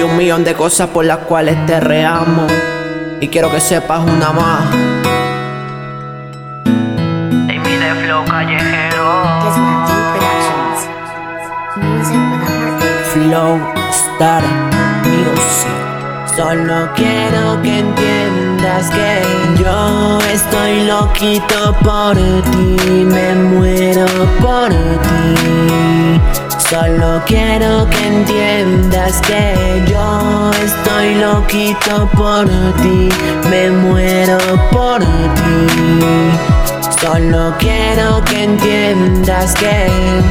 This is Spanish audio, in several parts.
hay un millón de cosas por las cuales te reamo. Y quiero que sepas una más. Amy de Flow Callejero. Flow Star Music. Solo quiero que entiendas que yo estoy loquito por ti, me muero por ti. Solo quiero que entiendas que yo estoy loquito por ti, me muero por ti. Solo quiero que entiendas que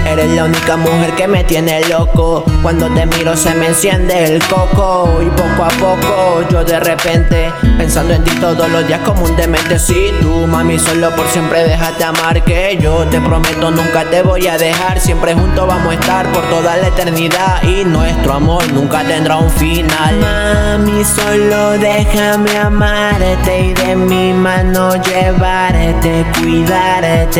eres la única mujer que me tiene loco. Cuando te miro se me enciende el coco. Y poco a poco yo de repente pensando en ti todos los días como un demente. Si tú, mami, solo por siempre déjate amar. Que yo te prometo nunca te voy a dejar. Siempre juntos vamos a estar por toda la eternidad. Y nuestro amor nunca tendrá un final. Mami, solo déjame amarte y de mi mano llevarte, cuidarte,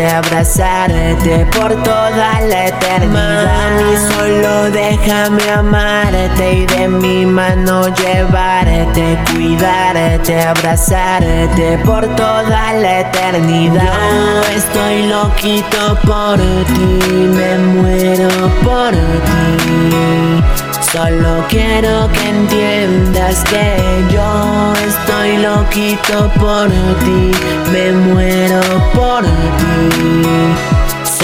abrazarte por toda la eternidad. Mami, solo déjame amarte y de mi mano llevarte, cuidarte, abrazarte por toda la eternidad. Yo estoy loquito por ti, me muero por ti. Solo quiero que entiendas que yo estoy loquito por ti, me muero por ti.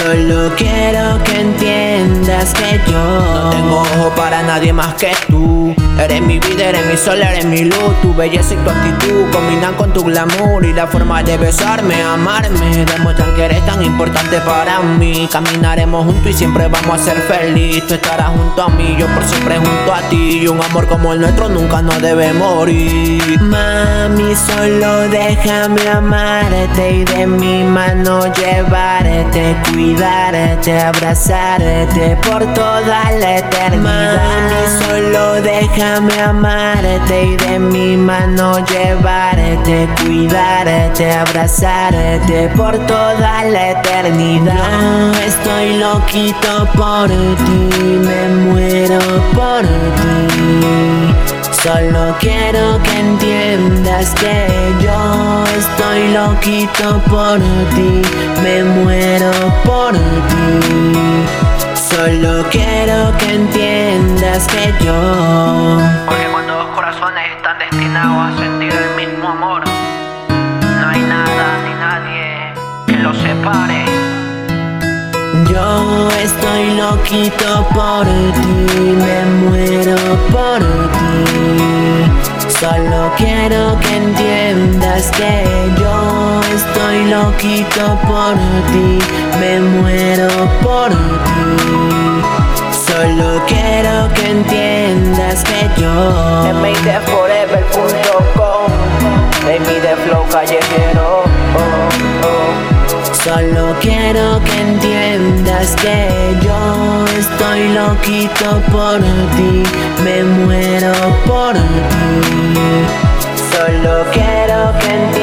Solo quiero que entiendas que yo no tengo ojo para nadie más que tú. Eres mi vida, eres mi sol, eres mi luz. Tu belleza y tu actitud combinan con tu glamour y la forma de besarme, amarme. Demuestran que eres tan importante para mí. Caminaremos juntos y siempre vamos a ser felices. Tú estarás junto a mí, yo por siempre junto a ti. Y un amor como el nuestro nunca nos debe morir. Mami, solo déjame amarte y de mi mano llevarte, cuidarte, abrazarte por toda la eternidad. Mami, solo déjame amarte y de mi mano llevarte, cuidarte, abrazarte por toda la eternidad. Yo estoy loquito por ti, me muero por ti. Solo quiero que entiendas que yo estoy loquito por ti, me muero por ti. Solo quiero que entiendas que yo Porque cuando dos corazones están destinados a sentir el mismo amor, no hay nada ni nadie que los separe. Yo estoy loquito por ti, me muero por ti. Solo quiero que entiendas que yo loquito por ti, me muero por ti. Solo quiero que entiendas que yo MIDForever.com Flow Callejero. Solo quiero que entiendas que yo estoy loquito por ti, me muero por ti. Solo quiero que entiendas